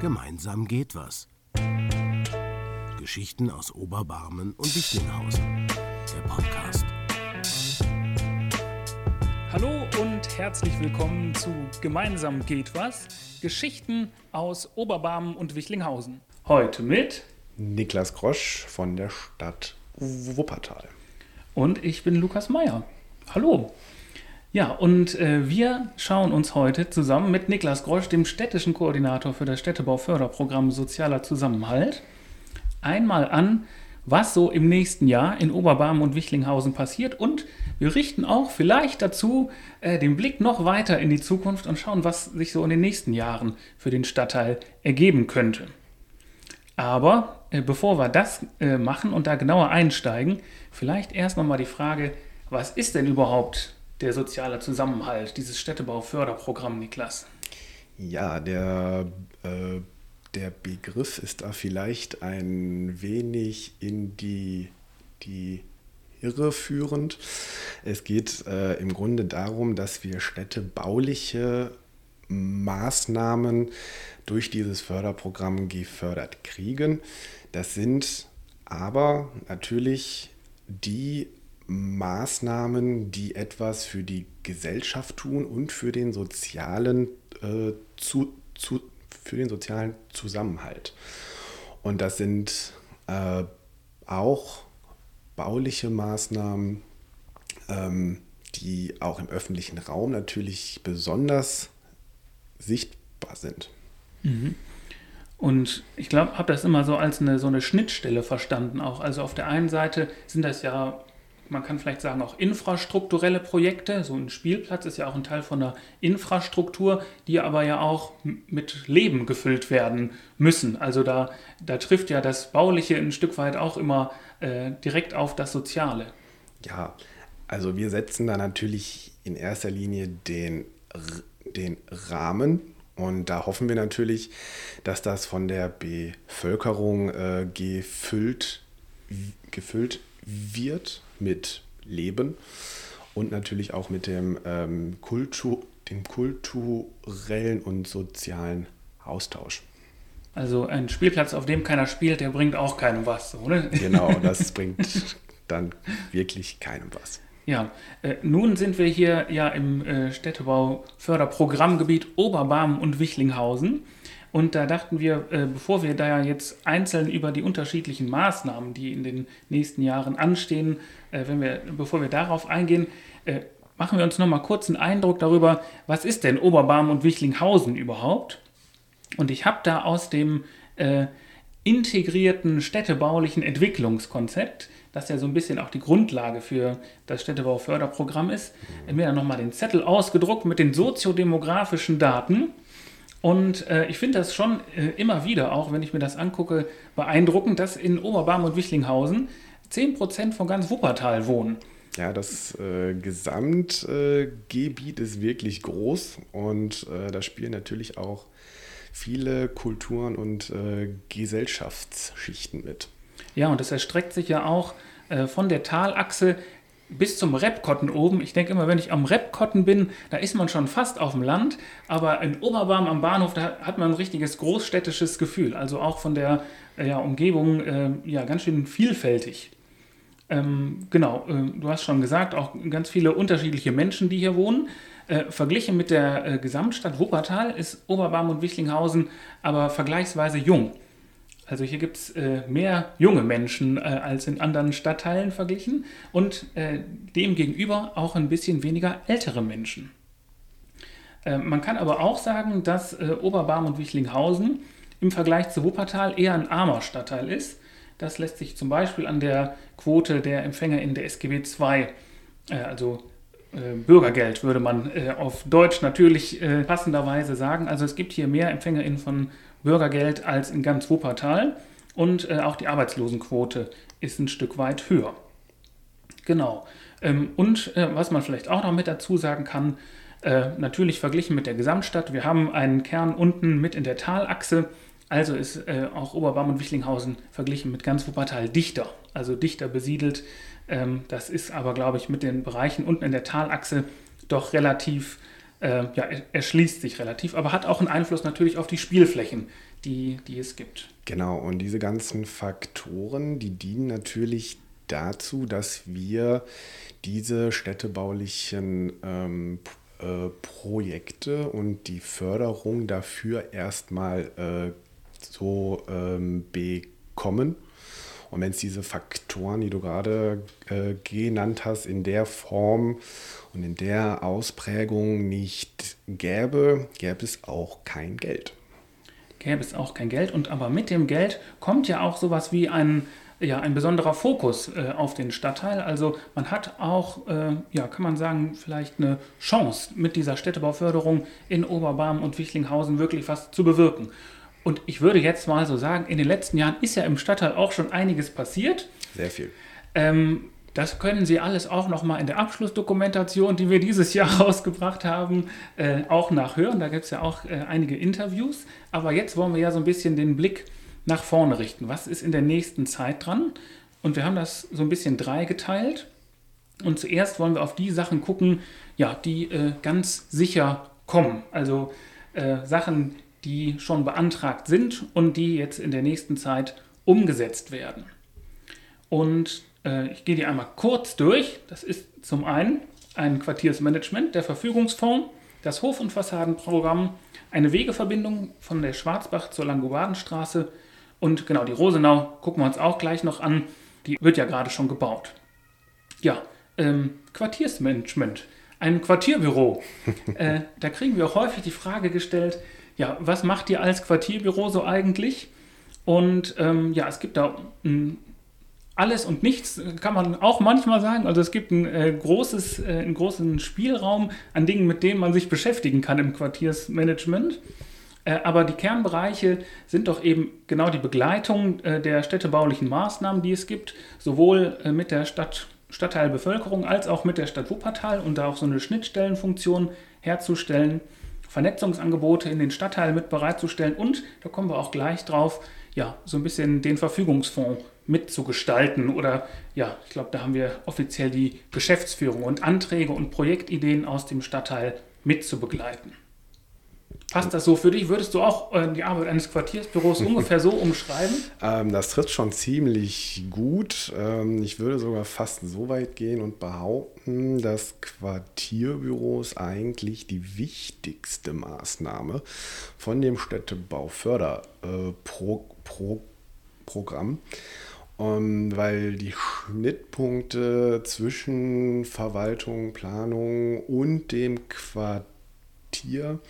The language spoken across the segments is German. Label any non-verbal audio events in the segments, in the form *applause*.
Gemeinsam geht was. Geschichten aus Oberbarmen und Wichlinghausen. Der Podcast. Hallo und herzlich willkommen zu Gemeinsam geht was. Geschichten aus Oberbarmen und Wichlinghausen. Heute mit Niklas Grosch von der Stadt Wuppertal. und ich bin Lukas Meyer. Hallo. Ja, und äh, wir schauen uns heute zusammen mit Niklas Grosch, dem städtischen Koordinator für das Städtebauförderprogramm Sozialer Zusammenhalt, einmal an, was so im nächsten Jahr in Oberbarmen und Wichlinghausen passiert. Und wir richten auch vielleicht dazu äh, den Blick noch weiter in die Zukunft und schauen, was sich so in den nächsten Jahren für den Stadtteil ergeben könnte. Aber äh, bevor wir das äh, machen und da genauer einsteigen, vielleicht erst nochmal die Frage, was ist denn überhaupt der soziale Zusammenhalt, dieses Städtebauförderprogramm, Niklas? Ja, der, äh, der Begriff ist da vielleicht ein wenig in die, die Irre führend. Es geht äh, im Grunde darum, dass wir städtebauliche Maßnahmen durch dieses Förderprogramm gefördert kriegen. Das sind aber natürlich die Maßnahmen, die etwas für die Gesellschaft tun und für den sozialen, äh, zu, zu, für den sozialen Zusammenhalt. Und das sind äh, auch bauliche Maßnahmen, ähm, die auch im öffentlichen Raum natürlich besonders sichtbar sind. Und ich glaube, habe das immer so als eine, so eine Schnittstelle verstanden auch. Also auf der einen Seite sind das ja, man kann vielleicht sagen, auch infrastrukturelle Projekte. So ein Spielplatz ist ja auch ein Teil von der Infrastruktur, die aber ja auch mit Leben gefüllt werden müssen. Also da, da trifft ja das Bauliche ein Stück weit auch immer äh, direkt auf das Soziale. Ja, also wir setzen da natürlich in erster Linie den, den Rahmen und da hoffen wir natürlich, dass das von der Bevölkerung äh, gefüllt, gefüllt wird mit Leben und natürlich auch mit dem, ähm, Kultur, dem kulturellen und sozialen Austausch. Also ein Spielplatz, auf dem keiner spielt, der bringt auch keinem was, so, ne? Genau, *laughs* das bringt dann wirklich keinem was. Ja, äh, nun sind wir hier ja im äh, Städtebau-Förderprogrammgebiet Oberbarmen und Wichlinghausen. Und da dachten wir, äh, bevor wir da ja jetzt einzeln über die unterschiedlichen Maßnahmen, die in den nächsten Jahren anstehen, äh, wenn wir, bevor wir darauf eingehen, äh, machen wir uns nochmal kurz einen Eindruck darüber, was ist denn Oberbarmen und Wichlinghausen überhaupt? Und ich habe da aus dem integrierten städtebaulichen Entwicklungskonzept, das ja so ein bisschen auch die Grundlage für das Städtebauförderprogramm ist, mir dann nochmal den Zettel ausgedruckt mit den soziodemografischen Daten. Und äh, ich finde das schon äh, immer wieder, auch wenn ich mir das angucke, beeindruckend, dass in Oberbarm und Wichlinghausen 10% von ganz Wuppertal wohnen. Ja, das äh, Gesamtgebiet ist wirklich groß und äh, da spielen natürlich auch viele Kulturen und äh, Gesellschaftsschichten mit. Ja, und das erstreckt sich ja auch äh, von der Talachse bis zum Repkotten oben. Ich denke immer, wenn ich am Repkotten bin, da ist man schon fast auf dem Land, aber in Oberbarm am Bahnhof, da hat man ein richtiges großstädtisches Gefühl. Also auch von der äh, ja, Umgebung äh, ja, ganz schön vielfältig. Ähm, genau, äh, du hast schon gesagt, auch ganz viele unterschiedliche Menschen, die hier wohnen. Äh, verglichen mit der äh, Gesamtstadt Wuppertal ist Oberbarm und Wichlinghausen aber vergleichsweise jung. Also hier gibt es äh, mehr junge Menschen äh, als in anderen Stadtteilen verglichen und äh, demgegenüber auch ein bisschen weniger ältere Menschen. Äh, man kann aber auch sagen, dass äh, Oberbarm und Wichlinghausen im Vergleich zu Wuppertal eher ein armer Stadtteil ist. Das lässt sich zum Beispiel an der Quote der Empfänger in der SGB II, äh, also Bürgergeld würde man auf Deutsch natürlich passenderweise sagen. Also es gibt hier mehr EmpfängerInnen von Bürgergeld als in ganz Wuppertal und äh, auch die Arbeitslosenquote ist ein Stück weit höher. Genau. Ähm, und äh, was man vielleicht auch noch mit dazu sagen kann, äh, natürlich verglichen mit der Gesamtstadt, wir haben einen Kern unten mit in der Talachse, also ist äh, auch Oberbarm und Wichlinghausen verglichen mit ganz Wuppertal dichter, also dichter besiedelt. Ähm, das ist aber, glaube ich, mit den Bereichen unten in der Talachse doch relativ äh, ja, erschließt sich relativ, aber hat auch einen Einfluss natürlich auf die Spielflächen, die, die es gibt. Genau, und diese ganzen Faktoren, die dienen natürlich dazu, dass wir diese städtebaulichen ähm, äh, Projekte und die Förderung dafür erstmal äh, so ähm, bekommen. Und wenn es diese Faktoren, die du gerade äh, genannt hast, in der Form und in der Ausprägung nicht gäbe, gäbe es auch kein Geld. Gäbe es auch kein Geld. Und aber mit dem Geld kommt ja auch sowas wie ein, ja, ein besonderer Fokus äh, auf den Stadtteil. Also man hat auch, äh, ja, kann man sagen, vielleicht eine Chance mit dieser Städtebauförderung in Oberbarm und Wichlinghausen wirklich was zu bewirken. Und ich würde jetzt mal so sagen, in den letzten Jahren ist ja im Stadtteil auch schon einiges passiert. Sehr viel. Ähm, das können Sie alles auch nochmal in der Abschlussdokumentation, die wir dieses Jahr *laughs* rausgebracht haben, äh, auch nachhören. Da gibt es ja auch äh, einige Interviews. Aber jetzt wollen wir ja so ein bisschen den Blick nach vorne richten. Was ist in der nächsten Zeit dran? Und wir haben das so ein bisschen dreigeteilt. Und zuerst wollen wir auf die Sachen gucken, ja, die äh, ganz sicher kommen. Also äh, Sachen, die schon beantragt sind und die jetzt in der nächsten Zeit umgesetzt werden. Und äh, ich gehe die einmal kurz durch. Das ist zum einen ein Quartiersmanagement, der Verfügungsfonds, das Hof- und Fassadenprogramm, eine Wegeverbindung von der Schwarzbach zur Langobardenstraße und genau die Rosenau gucken wir uns auch gleich noch an. Die wird ja gerade schon gebaut. Ja, ähm, Quartiersmanagement, ein Quartierbüro. *laughs* äh, da kriegen wir auch häufig die Frage gestellt, ja, was macht ihr als Quartierbüro so eigentlich? Und ähm, ja, es gibt da ein, alles und nichts, kann man auch manchmal sagen. Also es gibt ein, äh, großes, äh, einen großen Spielraum an Dingen, mit denen man sich beschäftigen kann im Quartiersmanagement. Äh, aber die Kernbereiche sind doch eben genau die Begleitung äh, der städtebaulichen Maßnahmen, die es gibt, sowohl äh, mit der Stadt, Stadtteilbevölkerung als auch mit der Stadt Wuppertal und da auch so eine Schnittstellenfunktion herzustellen. Vernetzungsangebote in den Stadtteilen mit bereitzustellen und, da kommen wir auch gleich drauf, ja, so ein bisschen den Verfügungsfonds mitzugestalten oder ja, ich glaube, da haben wir offiziell die Geschäftsführung und Anträge und Projektideen aus dem Stadtteil mitzubegleiten. Passt das so für dich? Würdest du auch äh, die Arbeit eines Quartiersbüros *laughs* ungefähr so umschreiben? Ähm, das tritt schon ziemlich gut. Ähm, ich würde sogar fast so weit gehen und behaupten, dass Quartierbüros eigentlich die wichtigste Maßnahme von dem Städtebauförderprogramm äh, um, weil die Schnittpunkte zwischen Verwaltung, Planung und dem Quartier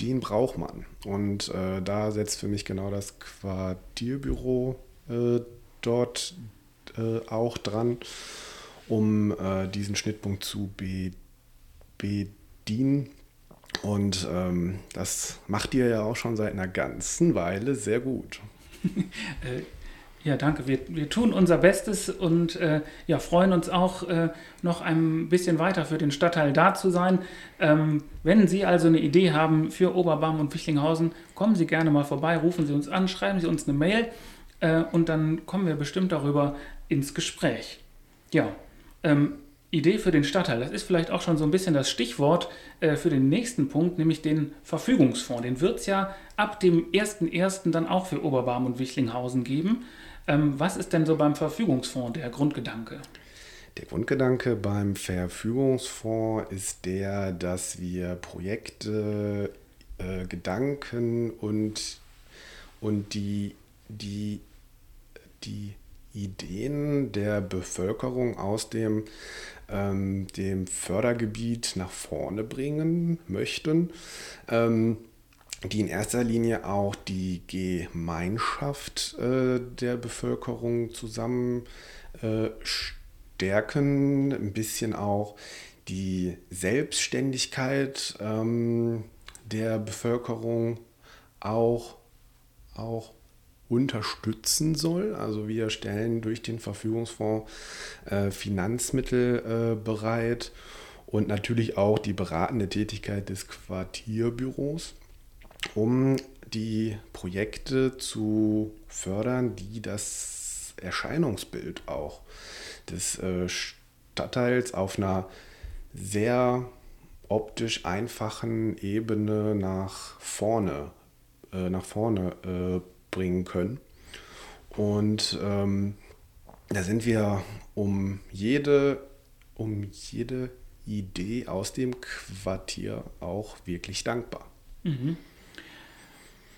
den braucht man. Und äh, da setzt für mich genau das Quartierbüro äh, dort äh, auch dran, um äh, diesen Schnittpunkt zu be bedienen. Und ähm, das macht ihr ja auch schon seit einer ganzen Weile sehr gut. *laughs* *laughs* Ja, danke. Wir, wir tun unser Bestes und äh, ja, freuen uns auch, äh, noch ein bisschen weiter für den Stadtteil da zu sein. Ähm, wenn Sie also eine Idee haben für Oberbarm und Wichlinghausen, kommen Sie gerne mal vorbei, rufen Sie uns an, schreiben Sie uns eine Mail äh, und dann kommen wir bestimmt darüber ins Gespräch. Ja, ähm, Idee für den Stadtteil, das ist vielleicht auch schon so ein bisschen das Stichwort äh, für den nächsten Punkt, nämlich den Verfügungsfonds. Den wird es ja ab dem 1.1. dann auch für Oberbarm und Wichlinghausen geben. Ähm, was ist denn so beim Verfügungsfonds der Grundgedanke? Der Grundgedanke beim Verfügungsfonds ist der, dass wir Projekte, äh, Gedanken und, und die, die, die Ideen der Bevölkerung aus dem, ähm, dem Fördergebiet nach vorne bringen möchten. Ähm, die in erster Linie auch die Gemeinschaft äh, der Bevölkerung zusammen äh, stärken, ein bisschen auch die Selbstständigkeit ähm, der Bevölkerung auch, auch unterstützen soll. Also wir stellen durch den Verfügungsfonds äh, Finanzmittel äh, bereit und natürlich auch die beratende Tätigkeit des Quartierbüros um die Projekte zu fördern, die das Erscheinungsbild auch des äh, Stadtteils auf einer sehr optisch einfachen Ebene nach vorne, äh, nach vorne äh, bringen können. Und ähm, da sind wir um jede, um jede Idee aus dem Quartier auch wirklich dankbar. Mhm.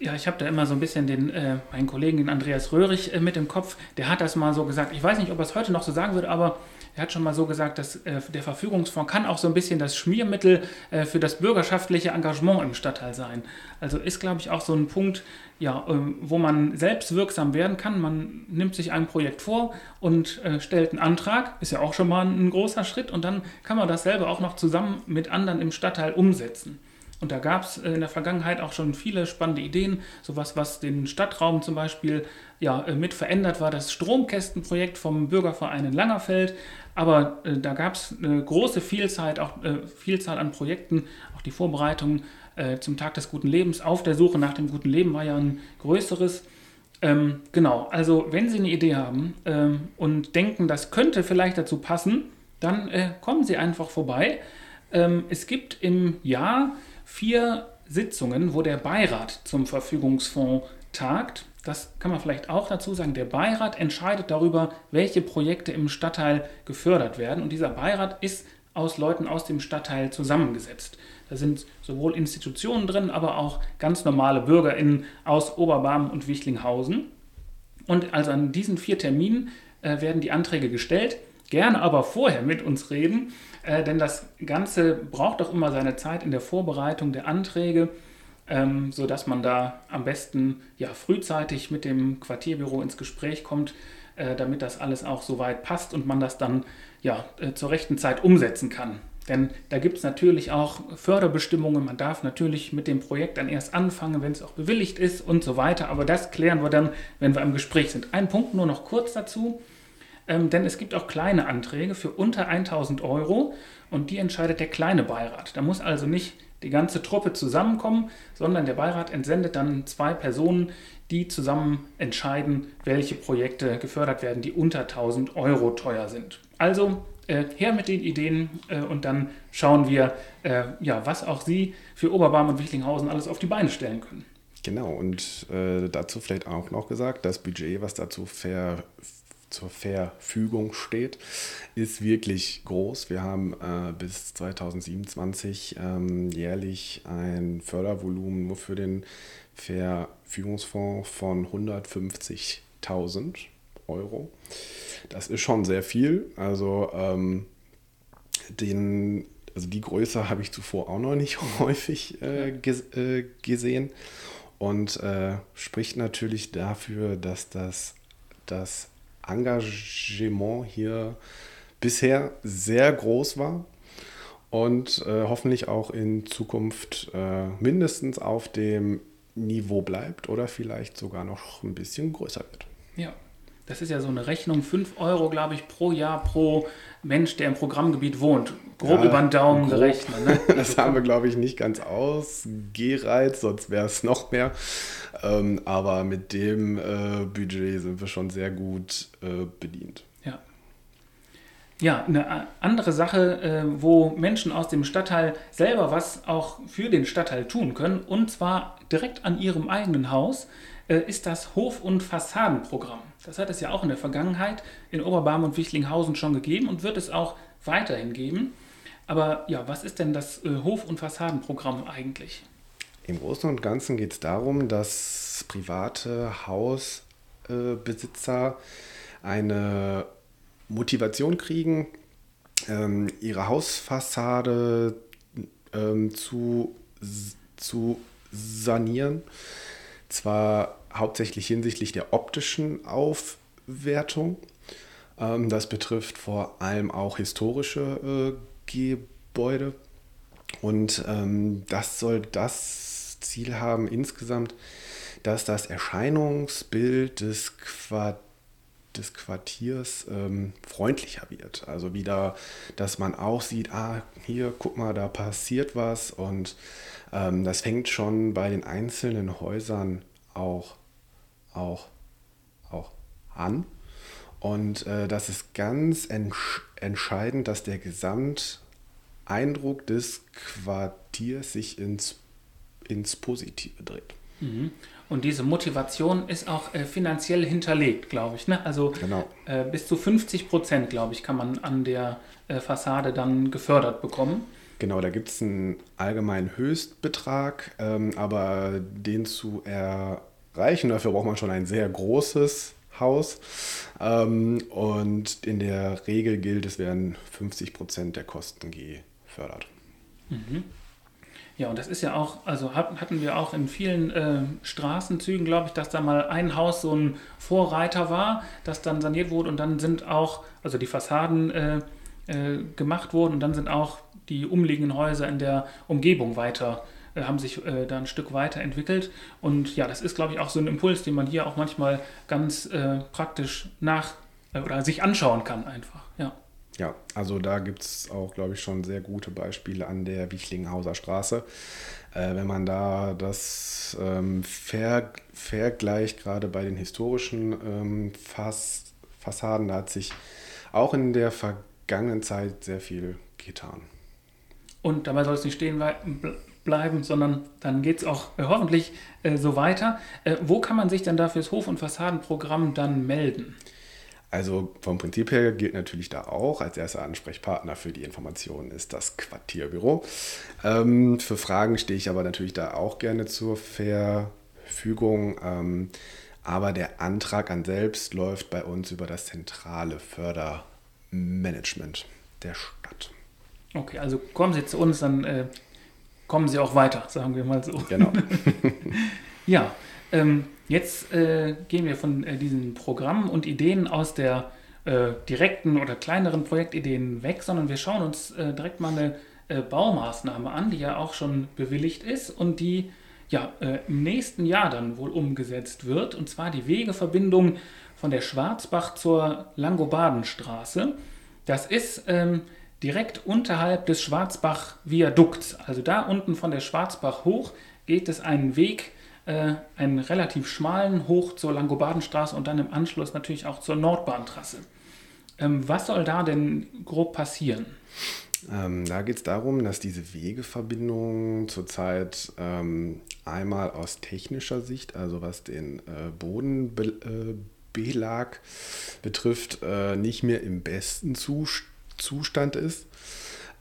Ja, ich habe da immer so ein bisschen den, äh, meinen Kollegen, den Andreas Röhrig, äh, mit im Kopf. Der hat das mal so gesagt. Ich weiß nicht, ob er es heute noch so sagen würde, aber er hat schon mal so gesagt, dass äh, der Verfügungsfonds kann auch so ein bisschen das Schmiermittel äh, für das bürgerschaftliche Engagement im Stadtteil sein. Also ist, glaube ich, auch so ein Punkt, ja, ähm, wo man selbst wirksam werden kann. Man nimmt sich ein Projekt vor und äh, stellt einen Antrag, ist ja auch schon mal ein großer Schritt und dann kann man das selber auch noch zusammen mit anderen im Stadtteil umsetzen. Und da gab es in der Vergangenheit auch schon viele spannende Ideen. Sowas, was den Stadtraum zum Beispiel ja, äh, mit verändert war, das Stromkästenprojekt vom Bürgerverein in Langerfeld. Aber äh, da gab es eine große Vielzahl, auch, äh, Vielzahl an Projekten. Auch die Vorbereitung äh, zum Tag des guten Lebens auf der Suche nach dem guten Leben war ja ein größeres. Ähm, genau, also wenn Sie eine Idee haben ähm, und denken, das könnte vielleicht dazu passen, dann äh, kommen Sie einfach vorbei. Ähm, es gibt im Jahr vier Sitzungen, wo der Beirat zum Verfügungsfonds tagt. Das kann man vielleicht auch dazu sagen. Der Beirat entscheidet darüber, welche Projekte im Stadtteil gefördert werden. Und dieser Beirat ist aus Leuten aus dem Stadtteil zusammengesetzt. Da sind sowohl Institutionen drin, aber auch ganz normale BürgerInnen aus Oberbarm und Wichlinghausen. Und also an diesen vier Terminen äh, werden die Anträge gestellt. Gerne aber vorher mit uns reden, äh, denn das Ganze braucht doch immer seine Zeit in der Vorbereitung der Anträge, ähm, sodass man da am besten ja, frühzeitig mit dem Quartierbüro ins Gespräch kommt, äh, damit das alles auch so weit passt und man das dann ja, äh, zur rechten Zeit umsetzen kann. Denn da gibt es natürlich auch Förderbestimmungen. Man darf natürlich mit dem Projekt dann erst anfangen, wenn es auch bewilligt ist und so weiter. Aber das klären wir dann, wenn wir im Gespräch sind. Ein Punkt nur noch kurz dazu. Ähm, denn es gibt auch kleine Anträge für unter 1000 Euro und die entscheidet der kleine Beirat. Da muss also nicht die ganze Truppe zusammenkommen, sondern der Beirat entsendet dann zwei Personen, die zusammen entscheiden, welche Projekte gefördert werden, die unter 1000 Euro teuer sind. Also äh, her mit den Ideen äh, und dann schauen wir, äh, ja, was auch Sie für Oberbarm und Wichlinghausen alles auf die Beine stellen können. Genau, und äh, dazu vielleicht auch noch gesagt, das Budget, was dazu ver zur Verfügung steht, ist wirklich groß. Wir haben äh, bis 2027 ähm, jährlich ein Fördervolumen nur für den Verfügungsfonds von 150.000 Euro. Das ist schon sehr viel. Also, ähm, den, also die Größe habe ich zuvor auch noch nicht *laughs* häufig äh, ges äh, gesehen und äh, spricht natürlich dafür, dass das, das Engagement hier bisher sehr groß war und äh, hoffentlich auch in Zukunft äh, mindestens auf dem Niveau bleibt oder vielleicht sogar noch ein bisschen größer wird. Ja, das ist ja so eine Rechnung, 5 Euro, glaube ich, pro Jahr pro Mensch, der im Programmgebiet wohnt. Grob ja, über den Daumen grob. gerechnet. Ne? *laughs* Das haben wir, glaube ich, nicht ganz ausgereizt, sonst wäre es noch mehr. Ähm, aber mit dem äh, Budget sind wir schon sehr gut äh, bedient. Ja. Eine andere Sache, äh, wo Menschen aus dem Stadtteil selber was auch für den Stadtteil tun können, und zwar direkt an ihrem eigenen Haus, äh, ist das Hof- und Fassadenprogramm. Das hat es ja auch in der Vergangenheit in Oberbarm und Wichlinghausen schon gegeben und wird es auch weiterhin geben. Aber ja, was ist denn das äh, Hof- und Fassadenprogramm eigentlich? Im Großen und Ganzen geht es darum, dass private Hausbesitzer eine Motivation kriegen, ähm, ihre Hausfassade ähm, zu, zu sanieren. Zwar hauptsächlich hinsichtlich der optischen Aufwertung. Ähm, das betrifft vor allem auch historische äh, Gebäude. Und ähm, das soll das Ziel haben insgesamt, dass das Erscheinungsbild des, Quart des Quartiers ähm, freundlicher wird. Also wieder, dass man auch sieht, ah, hier, guck mal, da passiert was. Und ähm, das fängt schon bei den einzelnen Häusern auch auch, auch an. Und äh, das ist ganz entsch entscheidend, dass der Gesamteindruck Eindruck des Quartiers sich ins, ins Positive dreht. Mhm. Und diese Motivation ist auch äh, finanziell hinterlegt, glaube ich. Ne? Also Genau. äh, bis zu 50 Prozent, glaube ich, kann man an der äh, Fassade dann gefördert bekommen. Genau, da gibt es einen allgemeinen Höchstbetrag, ähm, aber den zu erreichen, dafür braucht man schon ein sehr großes Haus. Ähm, und in der Regel gilt, es werden 50 Prozent der Kosten gefördert. Ja, und das ist ja auch, also hat- hatten wir auch in vielen äh, Straßenzügen, glaube ich, dass da mal ein Haus so ein Vorreiter war, das dann saniert wurde und dann sind auch, also die Fassaden äh, äh, gemacht wurden und dann sind auch die umliegenden Häuser in der Umgebung weiter, äh, haben sich äh, da ein Stück weiterentwickelt. Und ja, das ist, glaube ich, auch so ein Impuls, den man hier auch manchmal ganz äh, praktisch nach oder sich anschauen kann einfach. Ja. Also da gibt es auch, glaube ich, schon sehr gute Beispiele an der Wichlinghauser Straße. Äh, wenn man da das ähm, ver vergleicht, gerade bei den historischen ähm, Fass Fassaden, da hat sich auch in der vergangenen Zeit sehr viel getan. Und dabei soll es nicht stehen bleiben, sondern dann geht es auch äh, hoffentlich äh, so weiter. Äh, wo kann man sich denn da fürs Hof- und Fassadenprogramm dann melden? Also vom Prinzip her gilt natürlich da auch, als erster Ansprechpartner für die Informationen ist das Quartierbüro. Ähm, für Fragen stehe ich aber natürlich da auch gerne zur Verfügung. Ähm, aber der Antrag an selbst läuft bei uns über das zentrale Fördermanagement der Stadt. Okay, also kommen Sie zu uns, dann äh, kommen Sie auch weiter, sagen wir mal so. Genau. *laughs* Ja, ähm, jetzt äh, gehen wir von äh, diesen Programmen und Ideen aus der äh, direkten oder kleineren Projektideen weg, sondern wir schauen uns äh, direkt mal eine äh, Baumaßnahme an, die ja auch schon bewilligt ist und die ja äh, im nächsten Jahr dann wohl umgesetzt wird, und zwar die Wegeverbindung von der Schwarzbach zur Langobardenstraße. Das ist ähm, direkt unterhalb des Schwarzbach-Viadukts. Also da unten von der Schwarzbach hoch geht es einen Weg, äh, einen relativ schmalen, hoch zur Langobardenstraße und dann im Anschluss natürlich auch zur Nordbahntrasse. Ähm, was soll da denn grob passieren? Ähm, da geht es darum, dass diese Wegeverbindung zurzeit ähm, einmal aus technischer Sicht, also was den äh, Bodenbelag betrifft, äh, nicht mehr im besten Zus Zustand ist.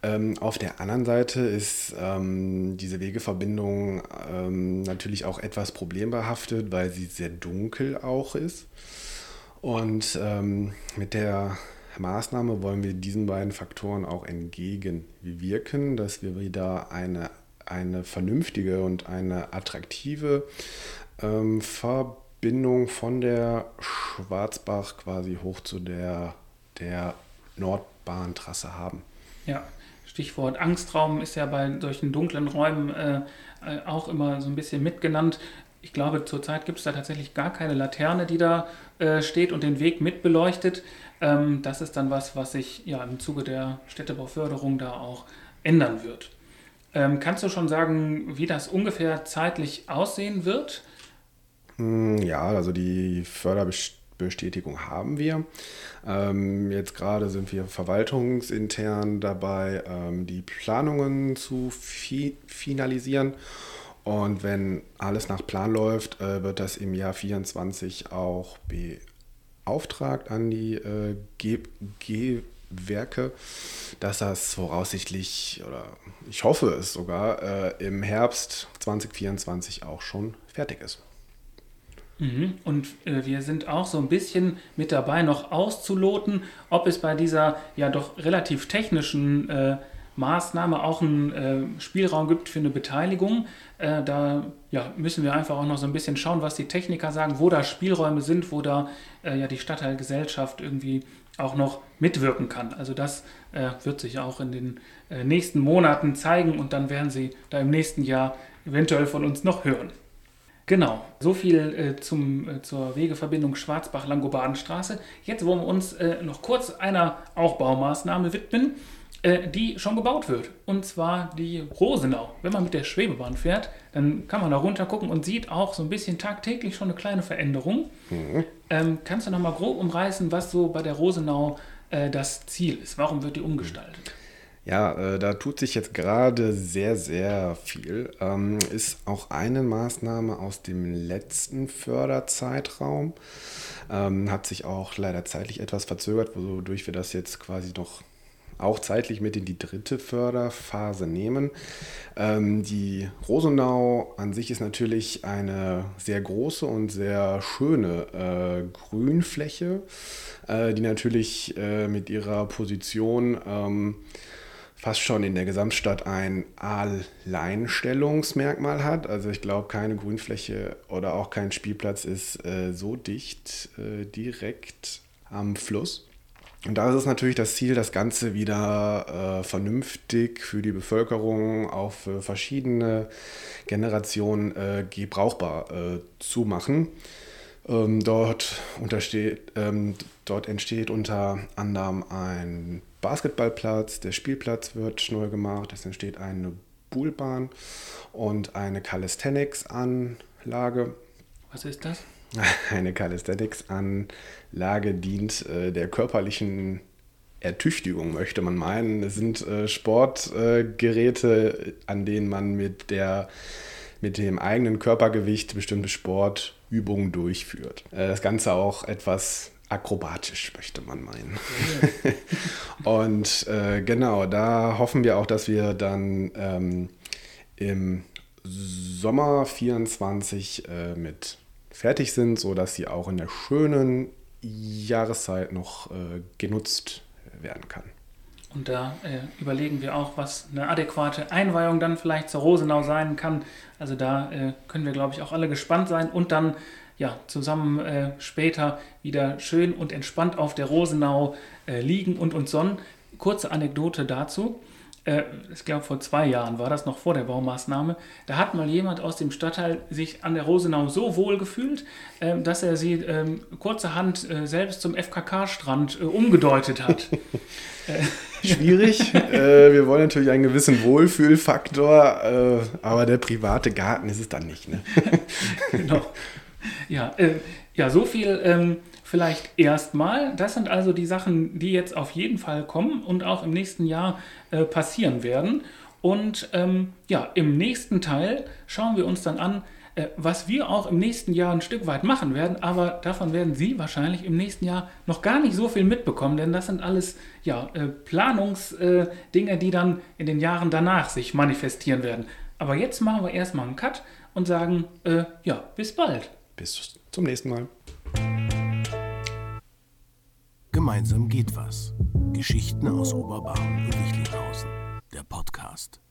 Ähm, auf der anderen Seite ist ähm, diese Wegeverbindung ähm, natürlich auch etwas problembehaftet, weil sie sehr dunkel auch ist. Und ähm, mit der Maßnahme wollen wir diesen beiden Faktoren auch entgegenwirken, dass wir wieder eine, eine vernünftige und eine attraktive ähm, Verbindung von der Schwarzbach quasi hoch zu der, der Nordbahntrasse haben. Ja, Stichwort Angstraum ist ja bei solchen dunklen Räumen äh, äh, auch immer so ein bisschen mitgenannt. Ich glaube, zurzeit gibt es da tatsächlich gar keine Laterne, die da äh, steht und den Weg mitbeleuchtet. Ähm, das ist dann was, was sich ja im Zuge der Städtebauförderung da auch ändern wird. Ähm, kannst du schon sagen, wie das ungefähr zeitlich aussehen wird? Mm, Ja, also die Förderbestätigung haben wir. Ähm, jetzt gerade sind wir verwaltungsintern dabei, ähm, die Planungen zu fi finalisieren. Und wenn alles nach Plan läuft, äh, wird das im Jahr 24 auch beauftragt an die äh, G G-Werke, dass das voraussichtlich, oder ich hoffe es sogar, äh, im Herbst 2024 auch schon fertig ist. Mhm. Und äh, wir sind auch so ein bisschen mit dabei, noch auszuloten, ob es bei dieser ja doch relativ technischen äh, Maßnahme auch einen äh, Spielraum gibt für eine Beteiligung. Äh, da ja, müssen wir einfach auch noch so ein bisschen schauen, was die Techniker sagen, wo da Spielräume sind, wo da äh, ja die Stadtteilgesellschaft irgendwie auch noch mitwirken kann. Also das äh, wird sich auch in den nächsten Monaten zeigen und dann werden Sie da im nächsten Jahr eventuell von uns noch hören. Genau, so viel äh, zum, äh, zur Wegeverbindung Schwarzbach-Langobardenstraße. Jetzt wollen wir uns äh, noch kurz einer auch Baumaßnahme widmen, äh, die schon gebaut wird. Und zwar die Rosenau. Wenn man mit der Schwebebahn fährt, dann kann man da runter gucken und sieht auch so ein bisschen tagtäglich schon eine kleine Veränderung. Ähm, kannst du noch mal grob umreißen, was so bei der Rosenau äh, das Ziel ist? Warum wird die umgestaltet? Ja, äh, da tut sich jetzt gerade sehr, sehr viel. Ähm, ist auch eine Maßnahme aus dem letzten Förderzeitraum. Ähm, hat sich auch leider zeitlich etwas verzögert, wodurch wir das jetzt quasi noch auch zeitlich mit in die dritte Förderphase nehmen. Ähm, die Rosenau an sich ist natürlich eine sehr große und sehr schöne äh, Grünfläche, äh, die natürlich äh, mit ihrer Position ähm, fast schon in der Gesamtstadt ein Alleinstellungsmerkmal hat. Also ich glaube, keine Grünfläche oder auch kein Spielplatz ist äh, so dicht äh, direkt am Fluss. Und da ist es natürlich das Ziel, das Ganze wieder äh, vernünftig für die Bevölkerung, auch für verschiedene Generationen äh, gebrauchbar äh, zu machen. Ähm, dort, ähm, dort entsteht unter anderem ein Basketballplatz, der Spielplatz wird neu gemacht, es entsteht eine Buhlbahn und eine Calisthenics-Anlage. Was ist das? *laughs* Eine Calisthenics-Anlage dient äh, der körperlichen Ertüchtigung, möchte man meinen. Es sind äh, Sportgeräte, äh, an denen man mit, der, mit dem eigenen Körpergewicht bestimmte Sportübungen durchführt. Äh, das Ganze auch etwas akrobatisch, möchte man meinen. *laughs* Und äh, genau, da hoffen wir auch, dass wir dann ähm, im Sommer 24 äh, mit fertig sind, sodass sie auch in der schönen Jahreszeit noch äh, genutzt werden kann. Und da äh, überlegen wir auch, was eine adäquate Einweihung dann vielleicht zur Rosenau sein kann. Also da äh, können wir, glaube ich, auch alle gespannt sein und dann ja, zusammen äh, später wieder schön und entspannt auf der Rosenau äh, liegen und uns sonnen. Kurze Anekdote dazu äh, ich glaube vor zwei Jahren war das noch vor der Baumaßnahme, da hat mal jemand aus dem Stadtteil sich an der Rosenau so wohl gefühlt, äh, dass er sie äh, kurzerhand äh, selbst zum FKK-Strand äh, umgedeutet hat. *laughs* Äh, Schwierig. *laughs* wir wollen natürlich einen gewissen Wohlfühlfaktor, aber der private Garten ist es dann nicht. Ne? *laughs* genau. Ja, ja so viel. Vielleicht erstmal. Das sind also die Sachen, die jetzt auf jeden Fall kommen und auch im nächsten Jahr äh, passieren werden. Und ähm, ja, im nächsten Teil schauen wir uns dann an, äh, was wir auch im nächsten Jahr ein Stück weit machen werden. Aber davon werden Sie wahrscheinlich im nächsten Jahr noch gar nicht so viel mitbekommen, denn das sind alles ja, äh, Planungsdinge, äh, die dann in den Jahren danach sich manifestieren werden. Aber jetzt machen wir erstmal einen Cut und sagen, äh, ja, bis bald. Bis zum nächsten Mal. Gemeinsam geht was. Geschichten aus Oberbarm und Wichlinghausen. Der Podcast.